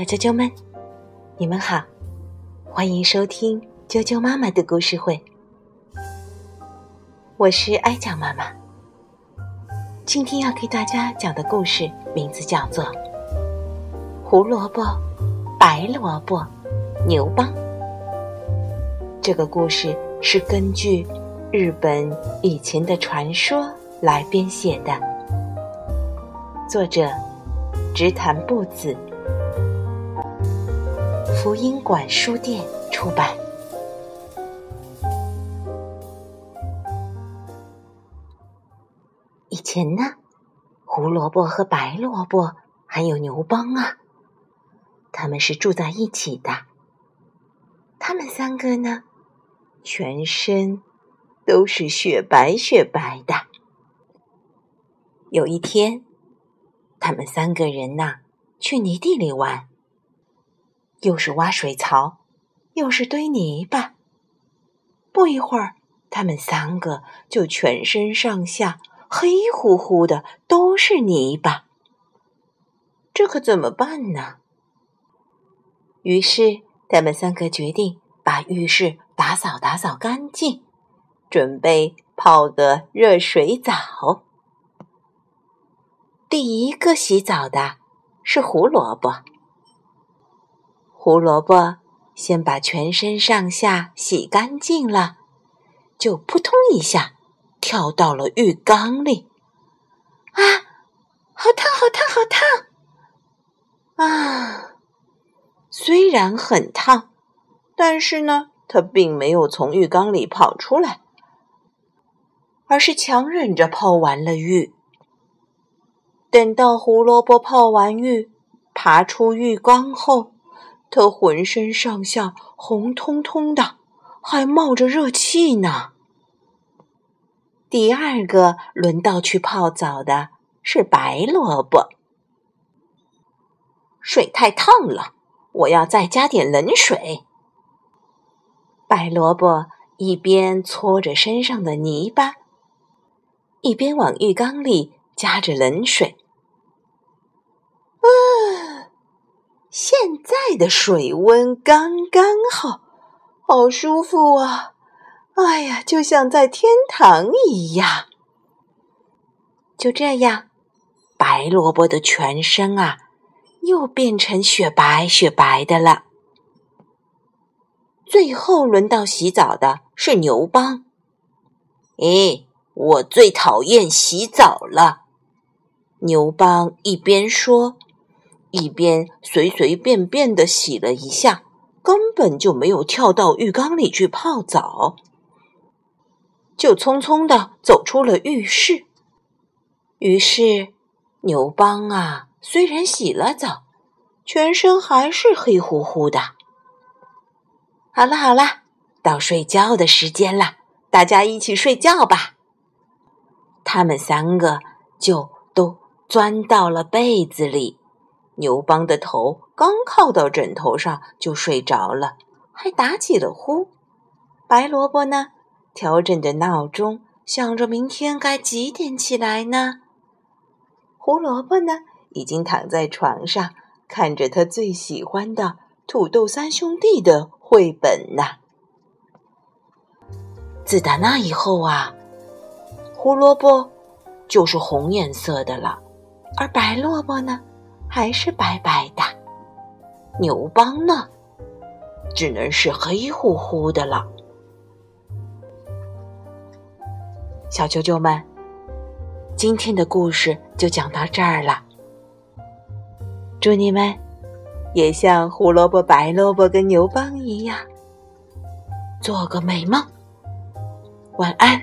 小啾啾们，你们好，欢迎收听啾啾妈妈的故事会。我是哀讲妈妈，今天要给大家讲的故事名字叫做《胡萝卜、白萝卜、牛蒡》。这个故事是根据日本以前的传说来编写的，作者直谈步子。福音馆书店出版。以前呢，胡萝卜和白萝卜还有牛蒡啊，他们是住在一起的。他们三个呢，全身都是雪白雪白的。有一天，他们三个人呐，去泥地里玩。又是挖水槽，又是堆泥巴。不一会儿，他们三个就全身上下黑乎乎的，都是泥巴。这可怎么办呢？于是，他们三个决定把浴室打扫打扫干净，准备泡个热水澡。第一个洗澡的是胡萝卜。胡萝卜先把全身上下洗干净了，就扑通一下跳到了浴缸里。啊，好烫，好烫，好烫！啊，虽然很烫，但是呢，他并没有从浴缸里跑出来，而是强忍着泡完了浴。等到胡萝卜泡完浴，爬出浴缸后。他浑身上下红彤彤的，还冒着热气呢。第二个轮到去泡澡的是白萝卜。水太烫了，我要再加点冷水。白萝卜一边搓着身上的泥巴，一边往浴缸里加着冷水。啊！现在的水温刚刚好，好舒服啊！哎呀，就像在天堂一样。就这样，白萝卜的全身啊，又变成雪白雪白的了。最后轮到洗澡的是牛蒡。哎，我最讨厌洗澡了。牛邦一边说。一边随随便便的洗了一下，根本就没有跳到浴缸里去泡澡，就匆匆的走出了浴室。于是，牛邦啊，虽然洗了澡，全身还是黑乎乎的。好了好了，到睡觉的时间了，大家一起睡觉吧。他们三个就都钻到了被子里。牛邦的头刚靠到枕头上就睡着了，还打起了呼。白萝卜呢，调整着闹钟，想着明天该几点起来呢？胡萝卜呢，已经躺在床上，看着他最喜欢的《土豆三兄弟》的绘本呢。自打那以后啊，胡萝卜就是红颜色的了，而白萝卜呢？还是白白的，牛蒡呢，只能是黑乎乎的了。小啾啾们，今天的故事就讲到这儿了。祝你们也像胡萝卜、白萝卜跟牛蒡一样，做个美梦，晚安。